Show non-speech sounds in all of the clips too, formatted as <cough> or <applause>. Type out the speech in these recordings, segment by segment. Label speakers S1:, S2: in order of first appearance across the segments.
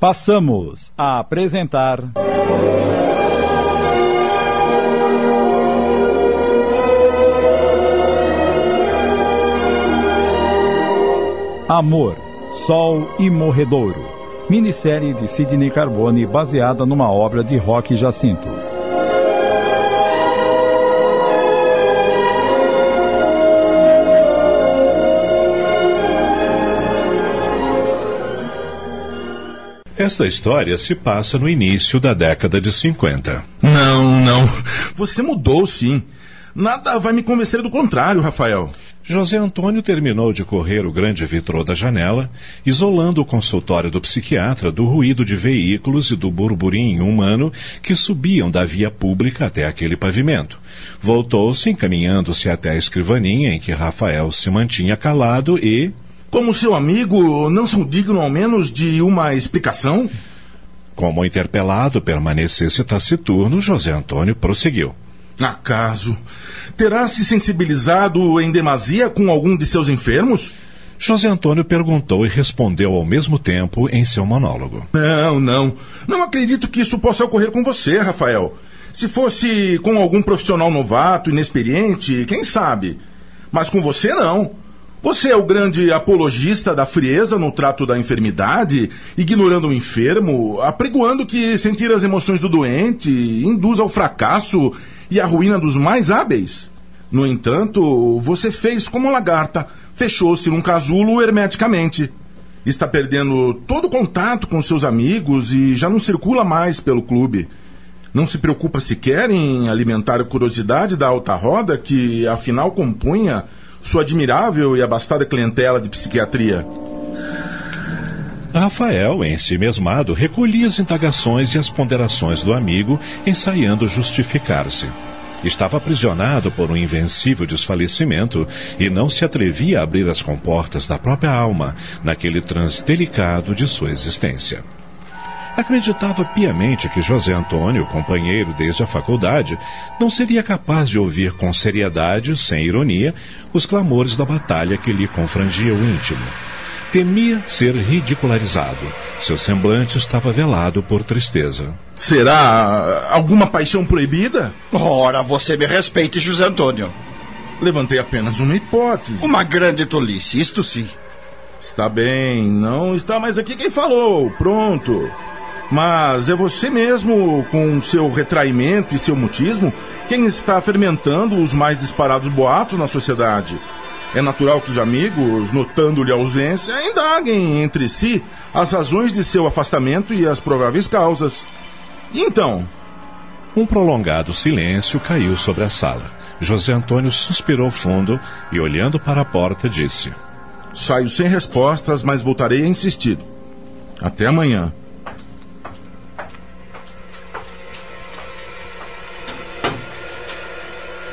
S1: Passamos a apresentar. Amor, Sol e Morredouro. Minissérie de Sidney Carbone baseada numa obra de Roque Jacinto.
S2: Esta história se passa no início da década de 50.
S3: Não, não. Você mudou, sim. Nada vai me convencer do contrário, Rafael.
S2: José Antônio terminou de correr o grande vitrô da janela, isolando o consultório do psiquiatra do ruído de veículos e do burburinho humano que subiam da via pública até aquele pavimento. Voltou-se, encaminhando-se até a escrivaninha em que Rafael se mantinha calado e.
S3: Como seu amigo, não são digno ao menos de uma explicação?
S2: Como interpelado permanecesse taciturno, José Antônio prosseguiu.
S3: Acaso terá se sensibilizado em demasia com algum de seus enfermos?
S2: José Antônio perguntou e respondeu ao mesmo tempo em seu monólogo.
S3: Não, não. Não acredito que isso possa ocorrer com você, Rafael. Se fosse com algum profissional novato, inexperiente, quem sabe? Mas com você, não. Você é o grande apologista da frieza no trato da enfermidade, ignorando o enfermo, apregoando que sentir as emoções do doente induz ao fracasso e à ruína dos mais hábeis. No entanto, você fez como a lagarta, fechou-se num casulo hermeticamente. Está perdendo todo contato com seus amigos e já não circula mais pelo clube. Não se preocupa sequer em alimentar a curiosidade da alta roda que, afinal, compunha sua admirável e abastada clientela de psiquiatria.
S2: Rafael, em si mesmado, recolhia as indagações e as ponderações do amigo, ensaiando justificar-se. Estava aprisionado por um invencível desfalecimento e não se atrevia a abrir as comportas da própria alma naquele trans delicado de sua existência. Acreditava piamente que José Antônio, companheiro desde a faculdade, não seria capaz de ouvir com seriedade, sem ironia, os clamores da batalha que lhe confrangia o íntimo. Temia ser ridicularizado. Seu semblante estava velado por tristeza.
S3: Será alguma paixão proibida?
S4: Ora, você me respeite, José Antônio.
S3: Levantei apenas uma hipótese.
S4: Uma grande tolice, isto sim.
S3: Está bem, não está mais aqui quem falou. Pronto. Mas é você mesmo, com seu retraimento e seu mutismo, quem está fermentando os mais disparados boatos na sociedade. É natural que os amigos, notando-lhe a ausência, indaguem entre si as razões de seu afastamento e as prováveis causas. E então?
S2: Um prolongado silêncio caiu sobre a sala. José Antônio suspirou fundo e, olhando para a porta, disse:
S3: Saio sem respostas, mas voltarei a insistir. Até amanhã.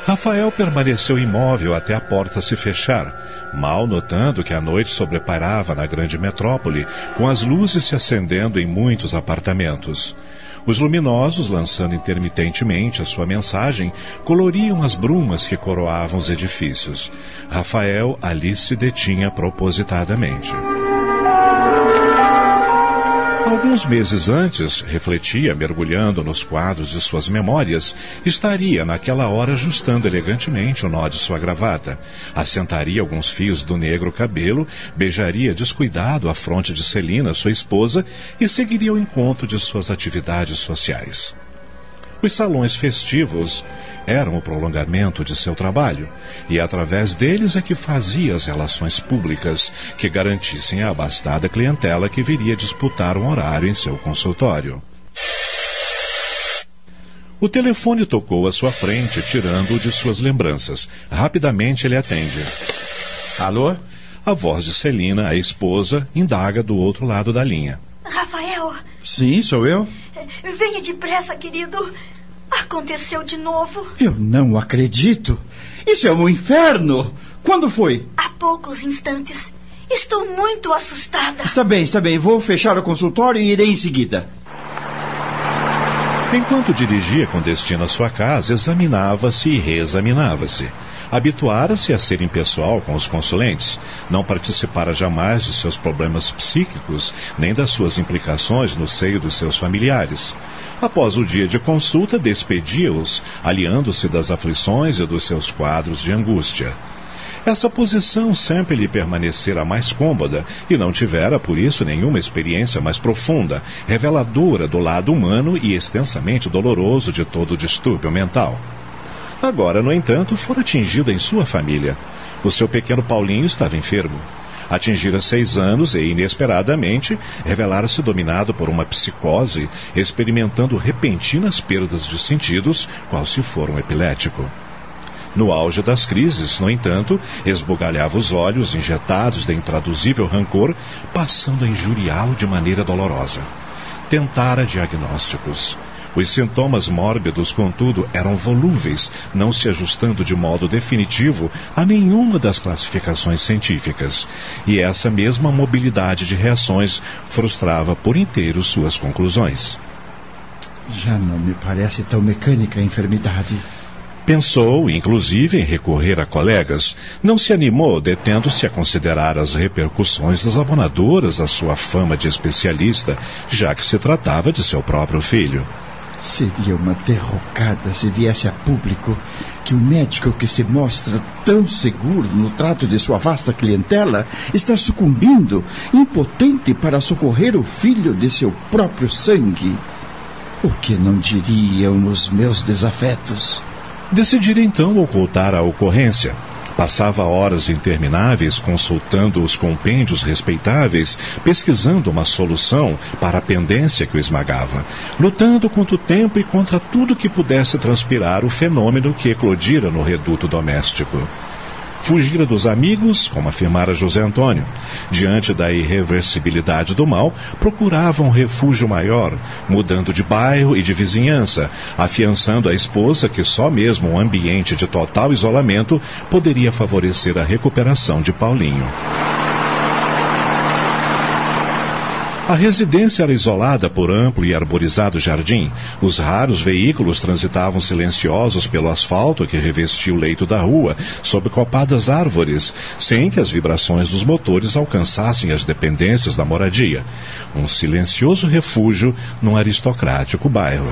S2: Rafael permaneceu imóvel até a porta se fechar, mal notando que a noite sobreparava na grande metrópole, com as luzes se acendendo em muitos apartamentos. Os luminosos, lançando intermitentemente a sua mensagem, coloriam as brumas que coroavam os edifícios. Rafael ali se detinha propositadamente. Alguns meses antes, refletia, mergulhando nos quadros de suas memórias, estaria naquela hora ajustando elegantemente o nó de sua gravata, assentaria alguns fios do negro cabelo, beijaria descuidado a fronte de Celina, sua esposa, e seguiria o encontro de suas atividades sociais. Os salões festivos eram o prolongamento de seu trabalho, e através deles é que fazia as relações públicas que garantissem a abastada clientela que viria disputar um horário em seu consultório. O telefone tocou à sua frente, tirando-o de suas lembranças. Rapidamente ele atende.
S3: Alô?
S2: A voz de Celina, a esposa, indaga do outro lado da linha.
S5: Rafael,
S3: Sim, sou eu.
S5: Venha depressa, querido. Aconteceu de novo.
S4: Eu não acredito. Isso é um inferno. Quando foi?
S5: Há poucos instantes. Estou muito assustada.
S4: Está bem, está bem. Vou fechar o consultório e irei em seguida.
S2: Enquanto dirigia com destino à sua casa, examinava-se e reexaminava-se. Habituara-se a ser impessoal com os consulentes, não participara jamais de seus problemas psíquicos, nem das suas implicações no seio dos seus familiares. Após o dia de consulta, despedia-os, aliando-se das aflições e dos seus quadros de angústia. Essa posição sempre lhe permanecera mais cômoda e não tivera, por isso, nenhuma experiência mais profunda, reveladora do lado humano e extensamente doloroso de todo o distúrbio mental. Agora, no entanto, fora atingida em sua família. O seu pequeno Paulinho estava enfermo. Atingira seis anos e, inesperadamente, revelara-se dominado por uma psicose, experimentando repentinas perdas de sentidos, qual se for um epilético. No auge das crises, no entanto, esbugalhava os olhos injetados de intraduzível rancor, passando a injuriá-lo de maneira dolorosa. Tentara diagnósticos. Os sintomas mórbidos, contudo, eram volúveis, não se ajustando de modo definitivo a nenhuma das classificações científicas. E essa mesma mobilidade de reações frustrava por inteiro suas conclusões.
S4: Já não me parece tão mecânica a enfermidade.
S2: Pensou, inclusive, em recorrer a colegas. Não se animou, detendo-se a considerar as repercussões desabonadoras à sua fama de especialista, já que se tratava de seu próprio filho.
S4: Seria uma derrocada se viesse a público que o médico que se mostra tão seguro no trato de sua vasta clientela está sucumbindo, impotente para socorrer o filho de seu próprio sangue. O que não diriam os meus desafetos?
S2: Decidira então ocultar a ocorrência. Passava horas intermináveis consultando os compêndios respeitáveis, pesquisando uma solução para a pendência que o esmagava, lutando contra o tempo e contra tudo que pudesse transpirar o fenômeno que eclodira no reduto doméstico. Fugira dos amigos, como afirmara José Antônio. Diante da irreversibilidade do mal, procurava um refúgio maior, mudando de bairro e de vizinhança, afiançando a esposa que só mesmo um ambiente de total isolamento poderia favorecer a recuperação de Paulinho. A residência era isolada por amplo e arborizado jardim. Os raros veículos transitavam silenciosos pelo asfalto que revestia o leito da rua, sob copadas árvores, sem que as vibrações dos motores alcançassem as dependências da moradia. Um silencioso refúgio num aristocrático bairro.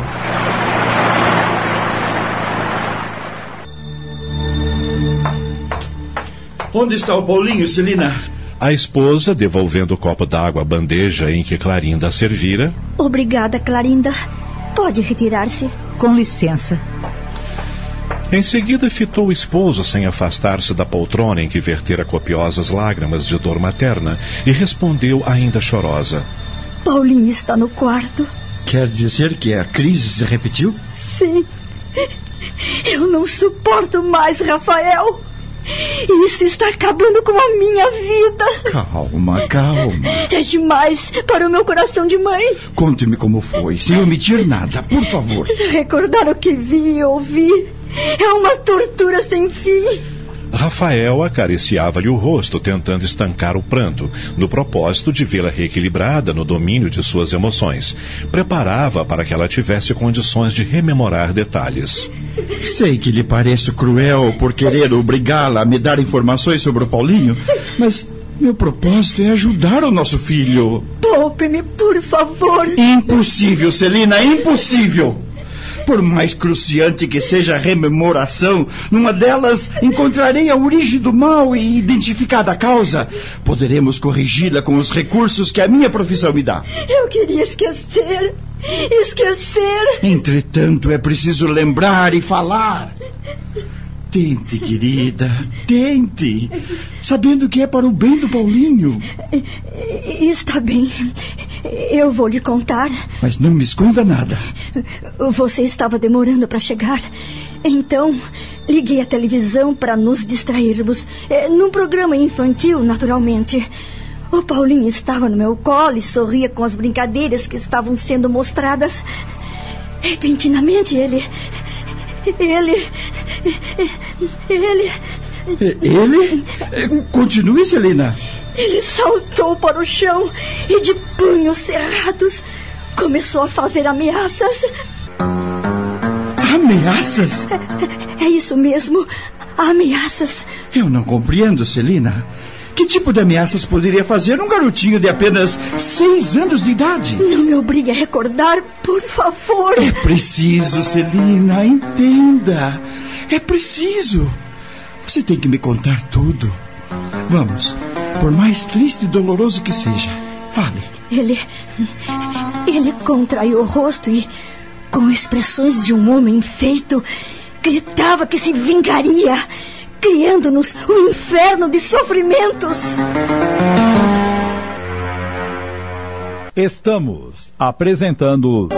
S4: Onde está o Paulinho, Celina?
S2: A esposa, devolvendo o copo d'água à bandeja em que Clarinda servira.
S5: Obrigada, Clarinda. Pode retirar-se.
S6: Com licença.
S2: Em seguida, fitou o esposo sem afastar-se da poltrona em que vertera copiosas lágrimas de dor materna e respondeu ainda chorosa:
S5: Paulinho está no quarto.
S4: Quer dizer que a crise se repetiu?
S5: Sim. Eu não suporto mais, Rafael. Isso está acabando com a minha vida.
S4: Calma, calma.
S5: É demais para o meu coração de mãe.
S4: Conte-me como foi, sem omitir nada, por favor.
S5: Recordar o que vi e ouvi é uma tortura sem fim.
S2: Rafael acariciava-lhe o rosto, tentando estancar o pranto, no propósito de vê-la reequilibrada no domínio de suas emoções. Preparava para que ela tivesse condições de rememorar detalhes.
S4: Sei que lhe pareço cruel por querer obrigá-la a me dar informações sobre o Paulinho, mas meu propósito é ajudar o nosso filho.
S5: Poupe-me, por favor.
S4: Impossível, Celina, impossível. Por mais cruciante que seja a rememoração, numa delas encontrarei a origem do mal e identificada a causa. Poderemos corrigi-la com os recursos que a minha profissão me dá.
S5: Eu queria esquecer. Esquecer.
S4: Entretanto, é preciso lembrar e falar. Tente, querida, tente. Sabendo que é para o bem do Paulinho.
S5: Está bem. Eu vou lhe contar.
S4: Mas não me esconda nada.
S5: Você estava demorando para chegar. Então, liguei a televisão para nos distrairmos. É, num programa infantil, naturalmente. O Paulinho estava no meu colo e sorria com as brincadeiras que estavam sendo mostradas. Repentinamente, ele. Ele. Ele.
S4: Ele? <laughs> Continue, Celina.
S5: Ele saltou para o chão e, de punhos cerrados, começou a fazer ameaças.
S4: Ameaças?
S5: É, é isso mesmo. ameaças.
S4: Eu não compreendo, Celina. Que tipo de ameaças poderia fazer um garotinho de apenas seis anos de idade?
S5: Não me obrigue a recordar, por favor.
S4: É preciso, Celina, entenda. É preciso. Você tem que me contar tudo. Vamos, por mais triste e doloroso que seja, fale.
S5: Ele. Ele contraiu o rosto e, com expressões de um homem feito, gritava que se vingaria criando-nos um inferno de sofrimentos.
S1: Estamos apresentando.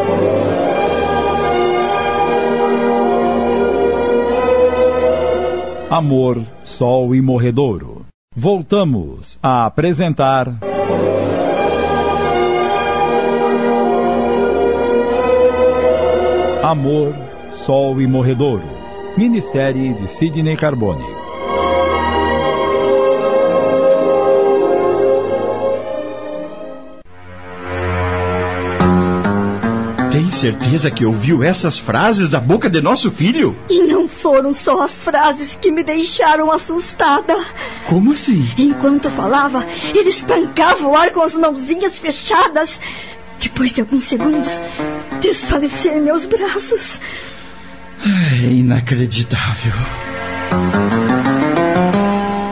S1: Amor, Sol e Morredouro. Voltamos a apresentar. Amor, Sol e Morredouro minissérie de Sidney Carbone.
S4: Tem certeza que ouviu essas frases da boca de nosso filho?
S5: E não foram só as frases que me deixaram assustada.
S4: Como assim?
S5: Enquanto falava, ele espancava o ar com as mãozinhas fechadas. Depois de alguns segundos, desfalecia em meus braços.
S4: É inacreditável.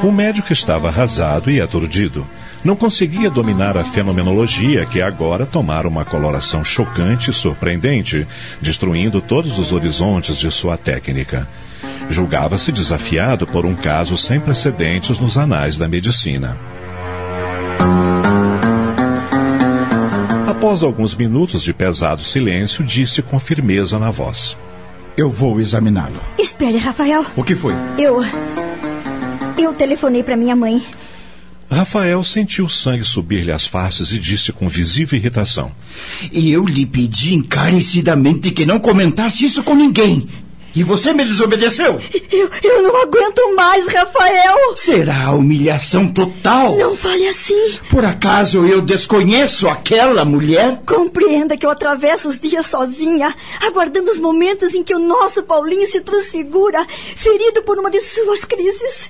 S2: O médico estava arrasado e aturdido. Não conseguia dominar a fenomenologia que agora tomara uma coloração chocante e surpreendente, destruindo todos os horizontes de sua técnica. Julgava-se desafiado por um caso sem precedentes nos anais da medicina. Após alguns minutos de pesado silêncio, disse com firmeza na voz:
S4: eu vou examiná-lo.
S5: Espere, Rafael.
S4: O que foi?
S5: Eu. Eu telefonei para minha mãe.
S2: Rafael sentiu o sangue subir-lhe às faces e disse com visível irritação:
S4: E eu lhe pedi encarecidamente que não comentasse isso com ninguém. E você me desobedeceu?
S5: Eu, eu não aguento mais, Rafael.
S4: Será humilhação total.
S5: Não fale assim.
S4: Por acaso eu desconheço aquela mulher?
S5: Compreenda que eu atravesso os dias sozinha, aguardando os momentos em que o nosso Paulinho se transfigura, ferido por uma de suas crises.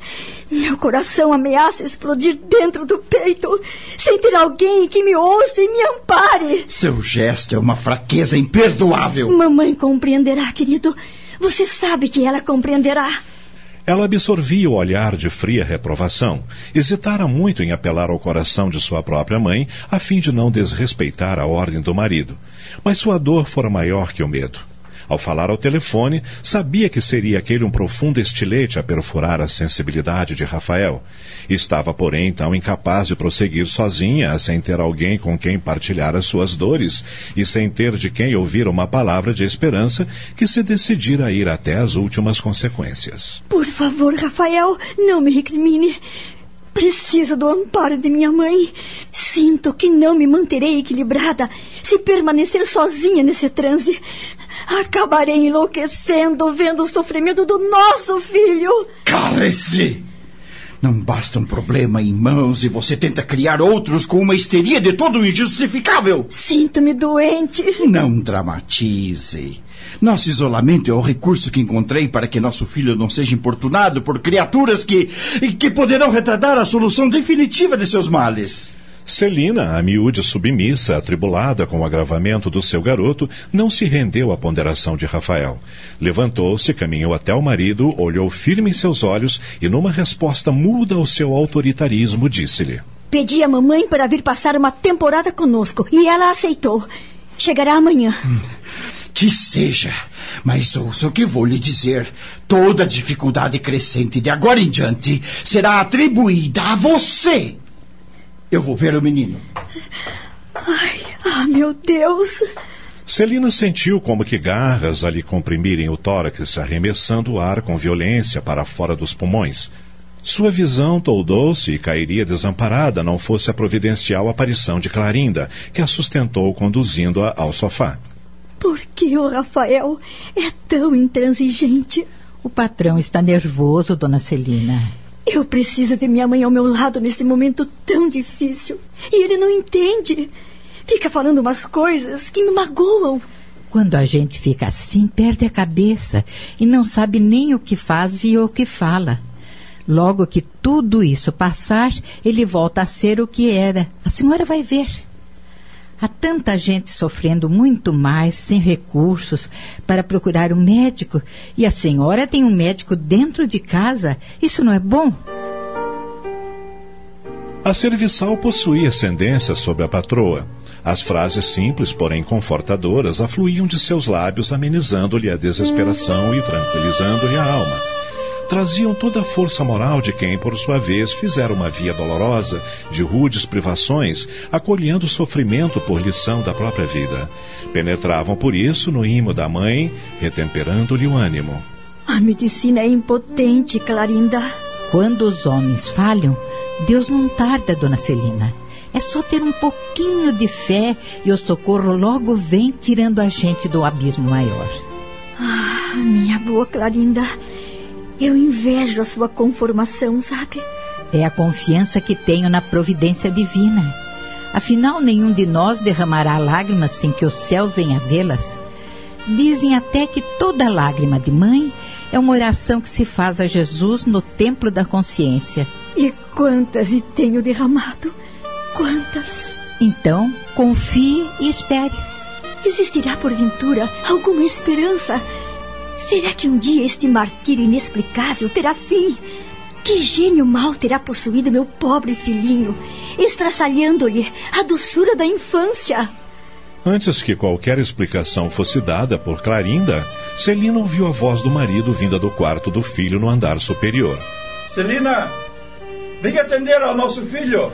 S5: Meu coração ameaça explodir dentro do peito, sem ter alguém que me ouça e me ampare.
S4: Seu gesto é uma fraqueza imperdoável.
S5: Mamãe compreenderá, querido. Você sabe que ela compreenderá.
S2: Ela absorvia o olhar de fria reprovação. Hesitara muito em apelar ao coração de sua própria mãe, a fim de não desrespeitar a ordem do marido. Mas sua dor fora maior que o medo. Ao falar ao telefone, sabia que seria aquele um profundo estilete a perfurar a sensibilidade de Rafael. Estava, porém, tão incapaz de prosseguir sozinha, sem ter alguém com quem partilhar as suas dores e sem ter de quem ouvir uma palavra de esperança, que se decidira a ir até as últimas consequências.
S5: Por favor, Rafael, não me recrimine. Preciso do amparo de minha mãe. Sinto que não me manterei equilibrada se permanecer sozinha nesse transe. Acabarei enlouquecendo vendo o sofrimento do nosso filho.
S4: Cale-se! Não basta um problema em mãos e você tenta criar outros com uma histeria de todo injustificável.
S5: Sinto-me doente.
S4: Não dramatize. Nosso isolamento é o recurso que encontrei para que nosso filho não seja importunado por criaturas que, que poderão retardar a solução definitiva de seus males.
S2: Celina, a miúde submissa, atribulada com o agravamento do seu garoto, não se rendeu à ponderação de Rafael. Levantou-se, caminhou até o marido, olhou firme em seus olhos e, numa resposta muda ao seu autoritarismo, disse-lhe:
S5: Pedi à mamãe para vir passar uma temporada conosco e ela aceitou. Chegará amanhã.
S4: Que seja, mas ouça o que vou lhe dizer. Toda dificuldade crescente de agora em diante será atribuída a você. Eu vou ver o menino.
S5: Ai, ah, meu Deus.
S2: Celina sentiu como que garras a lhe comprimirem o tórax, arremessando o ar com violência para fora dos pulmões. Sua visão toldou-se e cairia desamparada não fosse a providencial aparição de Clarinda, que a sustentou conduzindo-a ao sofá.
S5: Por que o Rafael é tão intransigente?
S6: O patrão está nervoso, dona Celina.
S5: Eu preciso de minha mãe ao meu lado nesse momento tão difícil. E ele não entende. Fica falando umas coisas que me magoam.
S6: Quando a gente fica assim, perde a cabeça e não sabe nem o que faz e o que fala. Logo que tudo isso passar, ele volta a ser o que era. A senhora vai ver. Há tanta gente sofrendo muito mais, sem recursos, para procurar um médico, e a senhora tem um médico dentro de casa. Isso não é bom?
S2: A serviçal possuía ascendência sobre a patroa. As frases simples, porém confortadoras, afluíam de seus lábios, amenizando-lhe a desesperação e tranquilizando-lhe a alma. Traziam toda a força moral de quem, por sua vez, fizera uma via dolorosa, de rudes privações, acolhendo o sofrimento por lição da própria vida. Penetravam por isso no imo da mãe, retemperando-lhe o ânimo.
S5: A medicina é impotente, Clarinda.
S6: Quando os homens falham, Deus não tarda, dona Celina. É só ter um pouquinho de fé e o socorro logo vem tirando a gente do abismo maior.
S5: Ah, minha boa Clarinda, eu invejo a sua conformação, sabe?
S6: É a confiança que tenho na providência divina. Afinal, nenhum de nós derramará lágrimas sem que o céu venha vê-las. Dizem até que toda lágrima de mãe é uma oração que se faz a Jesus no templo da consciência.
S5: E quantas e tenho derramado? Quantas?
S6: Então, confie e espere.
S5: Existirá, porventura, alguma esperança? Será que um dia este martírio inexplicável terá fim? Que gênio mal terá possuído meu pobre filhinho, estraçalhando-lhe a doçura da infância?
S2: Antes que qualquer explicação fosse dada por Clarinda, Celina ouviu a voz do marido vinda do quarto do filho no andar superior.
S7: Celina, Venha atender ao nosso filho.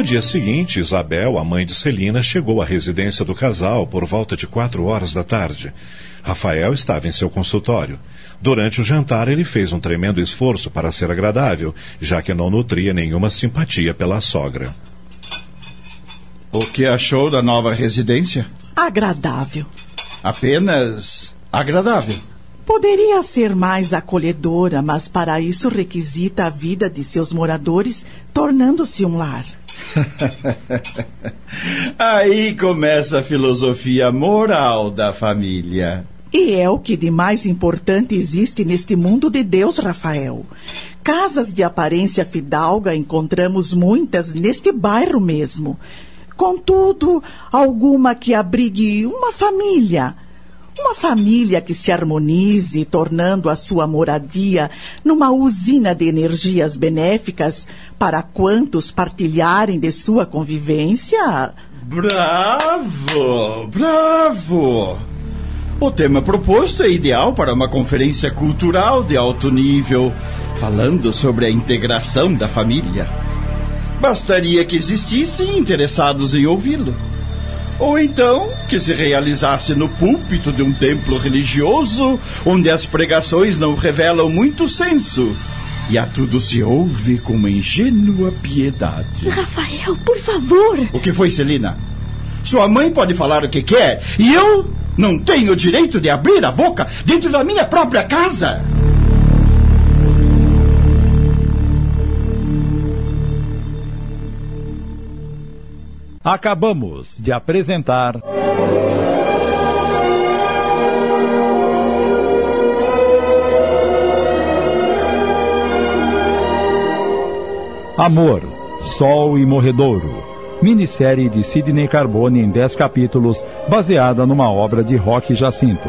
S2: No dia seguinte, Isabel, a mãe de Celina, chegou à residência do casal por volta de quatro horas da tarde. Rafael estava em seu consultório. Durante o jantar, ele fez um tremendo esforço para ser agradável, já que não nutria nenhuma simpatia pela sogra.
S4: O que achou da nova residência?
S8: Agradável.
S4: Apenas agradável.
S8: Poderia ser mais acolhedora, mas para isso requisita a vida de seus moradores, tornando-se um lar. <laughs>
S4: Aí começa a filosofia moral da família.
S8: E é o que de mais importante existe neste mundo de Deus, Rafael. Casas de aparência fidalga encontramos muitas neste bairro mesmo. Contudo, alguma que abrigue uma família. Uma família que se harmonize, tornando a sua moradia numa usina de energias benéficas para quantos partilharem de sua convivência.
S4: Bravo! Bravo! O tema proposto é ideal para uma conferência cultural de alto nível, falando sobre a integração da família. Bastaria que existissem interessados em ouvi-lo. Ou então que se realizasse no púlpito de um templo religioso, onde as pregações não revelam muito senso. E a tudo se ouve com uma ingênua piedade.
S5: Rafael, por favor!
S4: O que foi, Celina? Sua mãe pode falar o que quer e eu não tenho o direito de abrir a boca dentro da minha própria casa?
S1: Acabamos de apresentar. Amor, Sol e Morredouro. Minissérie de Sidney Carbone em 10 capítulos, baseada numa obra de Roque Jacinto.